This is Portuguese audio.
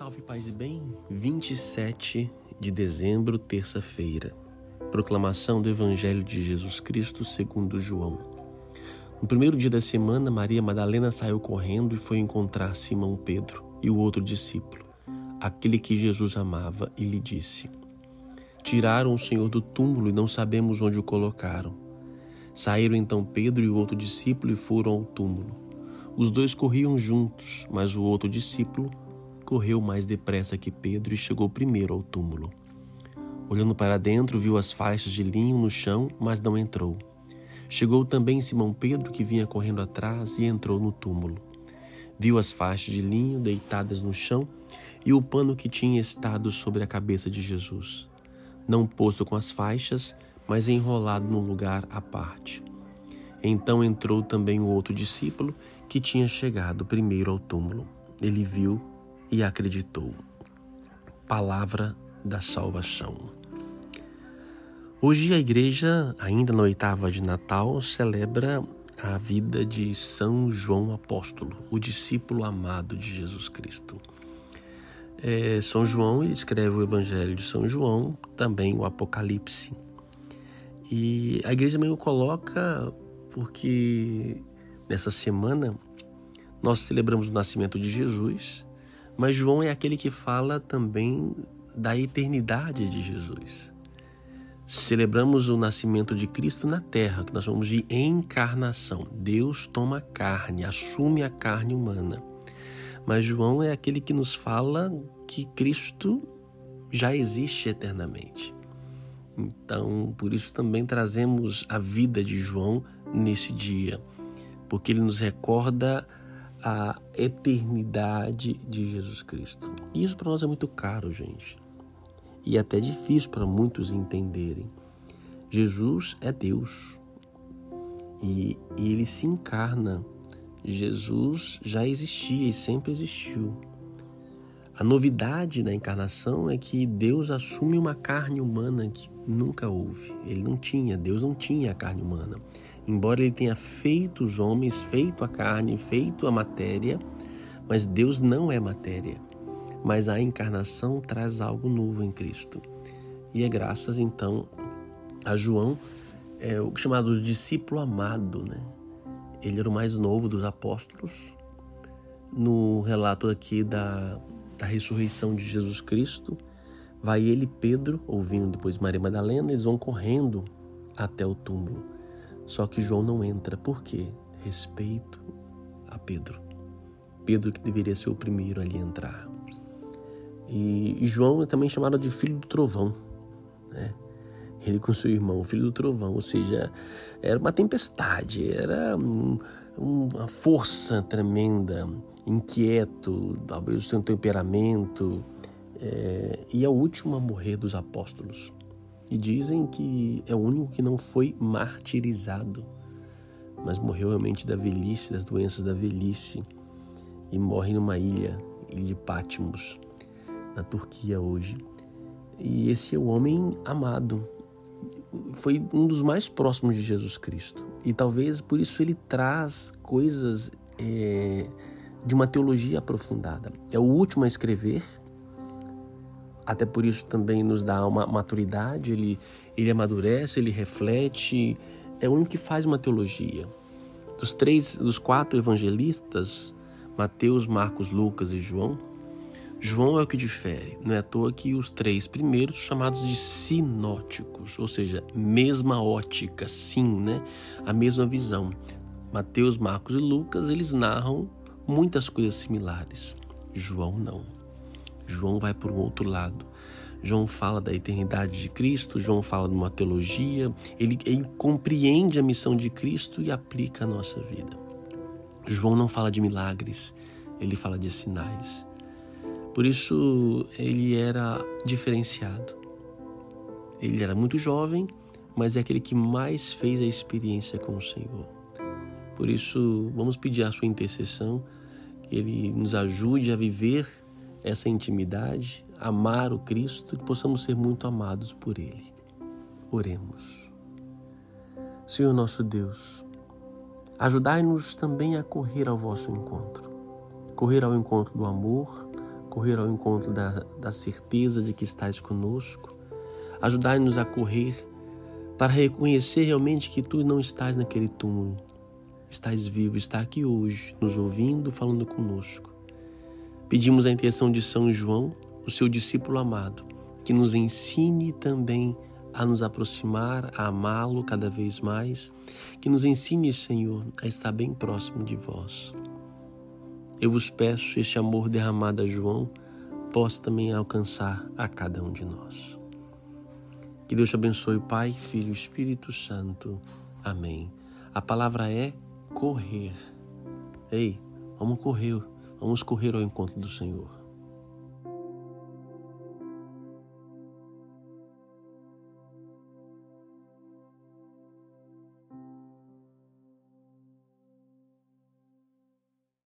Salve Paz e Bem, 27 de dezembro, terça-feira. Proclamação do Evangelho de Jesus Cristo segundo João. No primeiro dia da semana, Maria Madalena saiu correndo e foi encontrar Simão Pedro e o outro discípulo, aquele que Jesus amava, e lhe disse: Tiraram o Senhor do túmulo e não sabemos onde o colocaram. Saíram então Pedro e o outro discípulo e foram ao túmulo. Os dois corriam juntos, mas o outro discípulo correu mais depressa que Pedro e chegou primeiro ao túmulo. Olhando para dentro, viu as faixas de linho no chão, mas não entrou. Chegou também Simão Pedro, que vinha correndo atrás, e entrou no túmulo. Viu as faixas de linho deitadas no chão e o pano que tinha estado sobre a cabeça de Jesus, não posto com as faixas, mas enrolado num lugar à parte. Então entrou também o outro discípulo que tinha chegado primeiro ao túmulo. Ele viu e acreditou. Palavra da salvação. Hoje a igreja, ainda na oitava de Natal, celebra a vida de São João Apóstolo, o discípulo amado de Jesus Cristo. É, São João escreve o Evangelho de São João, também o Apocalipse. E a igreja também o coloca porque nessa semana nós celebramos o nascimento de Jesus mas João é aquele que fala também da eternidade de Jesus. Celebramos o nascimento de Cristo na terra, que nós chamamos de encarnação. Deus toma carne, assume a carne humana. Mas João é aquele que nos fala que Cristo já existe eternamente. Então, por isso também trazemos a vida de João nesse dia, porque ele nos recorda a eternidade de Jesus Cristo. E isso para nós é muito caro, gente. E até difícil para muitos entenderem. Jesus é Deus. E, e ele se encarna. Jesus já existia e sempre existiu. A novidade da encarnação é que Deus assume uma carne humana que nunca houve. Ele não tinha, Deus não tinha a carne humana. Embora ele tenha feito os homens, feito a carne, feito a matéria, mas Deus não é matéria. Mas a encarnação traz algo novo em Cristo. E é graças então a João, é o chamado discípulo amado, né? Ele era o mais novo dos apóstolos. No relato aqui da, da ressurreição de Jesus Cristo, vai ele e Pedro, ouvindo depois Maria Madalena, eles vão correndo até o túmulo. Só que João não entra. Por quê? Respeito a Pedro. Pedro que deveria ser o primeiro ali a entrar. E, João é também chamado de filho do trovão. Né? Ele com seu irmão, filho do trovão. Ou seja, era uma tempestade, era um, uma força tremenda, inquieto, talvez o seu temperamento. É, e é o último a morrer dos apóstolos. E dizem que é o único que não foi martirizado, mas morreu realmente da velhice, das doenças da velhice, e morre numa ilha, ilha de Patmos, na Turquia hoje. E esse é o homem amado, foi um dos mais próximos de Jesus Cristo. E talvez por isso ele traz coisas é, de uma teologia aprofundada. É o último a escrever, até por isso também nos dá uma maturidade, ele, ele amadurece, ele reflete, é o único que faz uma teologia. Dos três, dos quatro evangelistas, Mateus, Marcos, Lucas e João, João é o que difere. Não é à toa que os três primeiros chamados de sinóticos, ou seja, mesma ótica, sim, né? A mesma visão. Mateus, Marcos e Lucas, eles narram muitas coisas similares. João não. João vai para o outro lado. João fala da eternidade de Cristo, João fala de uma teologia, ele, ele compreende a missão de Cristo e aplica a nossa vida. João não fala de milagres, ele fala de sinais. Por isso ele era diferenciado. Ele era muito jovem, mas é aquele que mais fez a experiência com o Senhor. Por isso, vamos pedir a sua intercessão, ele nos ajude a viver essa intimidade, amar o Cristo que possamos ser muito amados por Ele. Oremos. Senhor nosso Deus, ajudai-nos também a correr ao vosso encontro, correr ao encontro do amor, correr ao encontro da, da certeza de que estás conosco. Ajudai-nos a correr para reconhecer realmente que tu não estás naquele túmulo. Estás vivo, está aqui hoje, nos ouvindo, falando conosco. Pedimos a intenção de São João, o seu discípulo amado, que nos ensine também a nos aproximar, a amá-lo cada vez mais, que nos ensine, Senhor, a estar bem próximo de vós. Eu vos peço este amor derramado a João possa também alcançar a cada um de nós. Que Deus te abençoe, Pai, Filho e Espírito Santo. Amém. A palavra é correr. Ei, vamos correr, vamos correr ao encontro do Senhor.